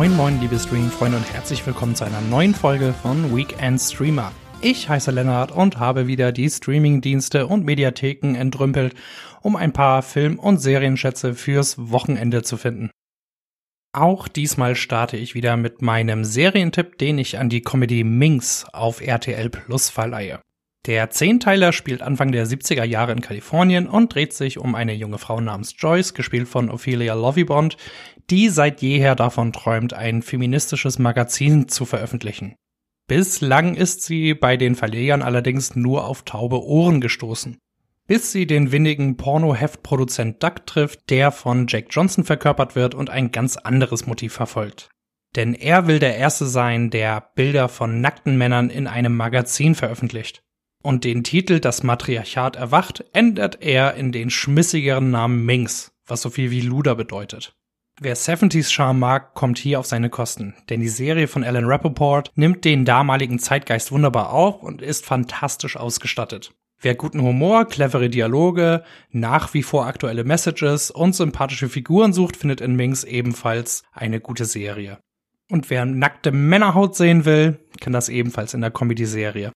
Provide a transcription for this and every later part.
Moin moin liebe Streaming-Freunde und herzlich willkommen zu einer neuen Folge von Weekend Streamer. Ich heiße Lennart und habe wieder die Streaming-Dienste und Mediatheken entrümpelt, um ein paar Film- und Serienschätze fürs Wochenende zu finden. Auch diesmal starte ich wieder mit meinem Serientipp, den ich an die Comedy Minx auf RTL Plus verleihe. Der Zehnteiler spielt Anfang der 70er Jahre in Kalifornien und dreht sich um eine junge Frau namens Joyce, gespielt von Ophelia Lovibond, die seit jeher davon träumt, ein feministisches Magazin zu veröffentlichen. Bislang ist sie bei den Verlegern allerdings nur auf taube Ohren gestoßen. Bis sie den windigen Porno-Heftproduzent Duck trifft, der von Jack Johnson verkörpert wird und ein ganz anderes Motiv verfolgt. Denn er will der Erste sein, der Bilder von nackten Männern in einem Magazin veröffentlicht und den Titel Das Matriarchat erwacht ändert er in den schmissigeren Namen Minx, was so viel wie Luder bedeutet. Wer 70s Charme mag, kommt hier auf seine Kosten, denn die Serie von Alan Rappaport nimmt den damaligen Zeitgeist wunderbar auf und ist fantastisch ausgestattet. Wer guten Humor, clevere Dialoge, nach wie vor aktuelle Messages und sympathische Figuren sucht, findet in Minx ebenfalls eine gute Serie. Und wer nackte Männerhaut sehen will, kann das ebenfalls in der Comedy-Serie.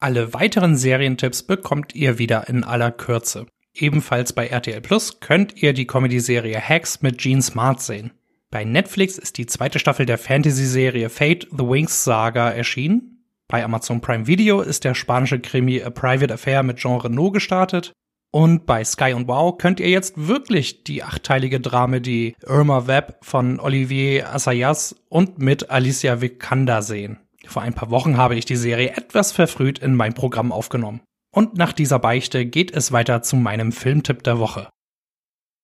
Alle weiteren Serientipps bekommt ihr wieder in aller Kürze. Ebenfalls bei RTL Plus könnt ihr die Comedy-Serie Hacks mit Gene Smart sehen. Bei Netflix ist die zweite Staffel der Fantasy-Serie Fate The Wings Saga erschienen. Bei Amazon Prime Video ist der spanische Krimi A Private Affair mit Jean Renault gestartet. Und bei Sky und Wow könnt ihr jetzt wirklich die achteilige Dramedie Irma Webb von Olivier Assayas und mit Alicia Vikander sehen. Vor ein paar Wochen habe ich die Serie etwas verfrüht in mein Programm aufgenommen. Und nach dieser Beichte geht es weiter zu meinem Filmtipp der Woche.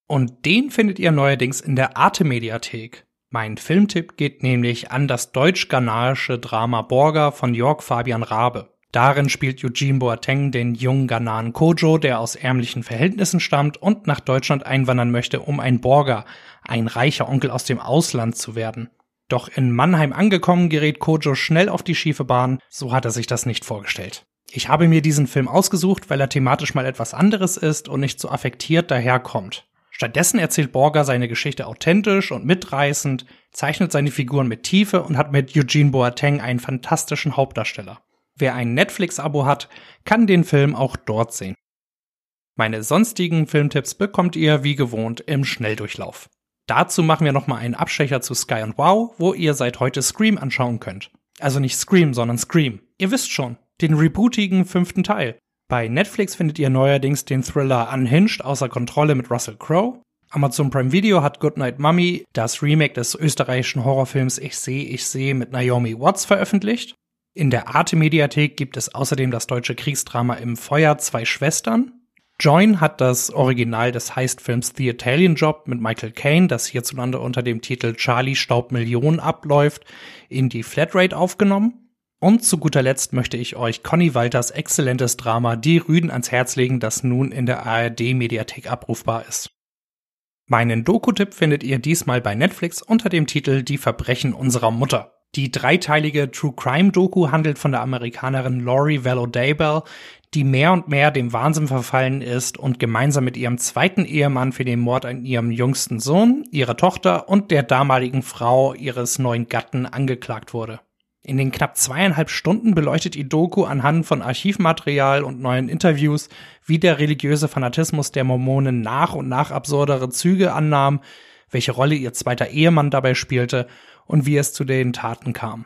Und den findet ihr neuerdings in der Arte Mediathek. Mein Filmtipp geht nämlich an das deutsch-ghanaische Drama Borga von Jörg Fabian Rabe. Darin spielt Eugene Boateng den jungen Ghananen Kojo, der aus ärmlichen Verhältnissen stammt und nach Deutschland einwandern möchte, um ein Borger, ein reicher Onkel aus dem Ausland zu werden. Doch in Mannheim angekommen gerät Kojo schnell auf die schiefe Bahn, so hat er sich das nicht vorgestellt. Ich habe mir diesen Film ausgesucht, weil er thematisch mal etwas anderes ist und nicht so affektiert daherkommt. Stattdessen erzählt Borger seine Geschichte authentisch und mitreißend, zeichnet seine Figuren mit Tiefe und hat mit Eugene Boateng einen fantastischen Hauptdarsteller. Wer ein Netflix-Abo hat, kann den Film auch dort sehen. Meine sonstigen Filmtipps bekommt ihr wie gewohnt im Schnelldurchlauf. Dazu machen wir nochmal einen Abstecher zu Sky und Wow, wo ihr seit heute Scream anschauen könnt. Also nicht Scream, sondern Scream. Ihr wisst schon, den rebootigen fünften Teil. Bei Netflix findet ihr neuerdings den Thriller Unhinged außer Kontrolle mit Russell Crowe. Amazon Prime Video hat Goodnight Mummy, das Remake des österreichischen Horrorfilms Ich sehe, ich sehe mit Naomi Watts veröffentlicht. In der Arte Mediathek gibt es außerdem das deutsche Kriegsdrama Im Feuer zwei Schwestern. Join hat das Original des Heistfilms The Italian Job mit Michael Caine, das hierzulande unter dem Titel Charlie Staub Millionen abläuft, in die Flatrate aufgenommen. Und zu guter Letzt möchte ich euch Conny Walters exzellentes Drama Die Rüden ans Herz legen, das nun in der ARD-Mediathek abrufbar ist. Meinen Doku-Tipp findet ihr diesmal bei Netflix unter dem Titel Die Verbrechen unserer Mutter. Die dreiteilige True Crime Doku handelt von der Amerikanerin Laurie Vallow Daybell, die mehr und mehr dem Wahnsinn verfallen ist und gemeinsam mit ihrem zweiten Ehemann für den Mord an ihrem jüngsten Sohn, ihrer Tochter und der damaligen Frau ihres neuen Gatten angeklagt wurde. In den knapp zweieinhalb Stunden beleuchtet die Doku anhand von Archivmaterial und neuen Interviews, wie der religiöse Fanatismus der Mormonen nach und nach absurdere Züge annahm, welche Rolle ihr zweiter Ehemann dabei spielte und wie es zu den Taten kam.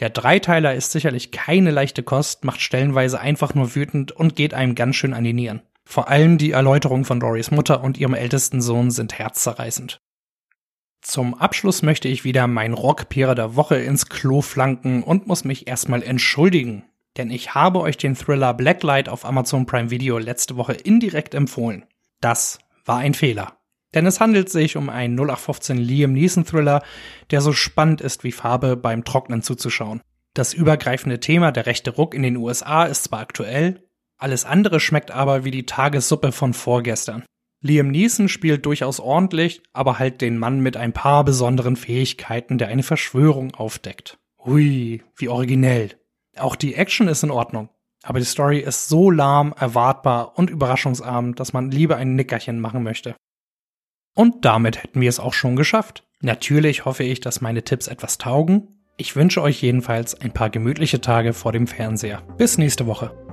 Der Dreiteiler ist sicherlich keine leichte Kost, macht stellenweise einfach nur wütend und geht einem ganz schön an die Nieren. Vor allem die Erläuterung von Dorys Mutter und ihrem ältesten Sohn sind herzzerreißend. Zum Abschluss möchte ich wieder mein Rockpierer der Woche ins Klo flanken und muss mich erstmal entschuldigen. Denn ich habe euch den Thriller Blacklight auf Amazon Prime Video letzte Woche indirekt empfohlen. Das war ein Fehler. Denn es handelt sich um einen 0815 Liam Neeson Thriller, der so spannend ist wie Farbe beim Trocknen zuzuschauen. Das übergreifende Thema der rechte Ruck in den USA ist zwar aktuell, alles andere schmeckt aber wie die Tagessuppe von vorgestern. Liam Neeson spielt durchaus ordentlich, aber halt den Mann mit ein paar besonderen Fähigkeiten, der eine Verschwörung aufdeckt. Hui, wie originell. Auch die Action ist in Ordnung, aber die Story ist so lahm, erwartbar und überraschungsarm, dass man lieber ein Nickerchen machen möchte. Und damit hätten wir es auch schon geschafft. Natürlich hoffe ich, dass meine Tipps etwas taugen. Ich wünsche euch jedenfalls ein paar gemütliche Tage vor dem Fernseher. Bis nächste Woche.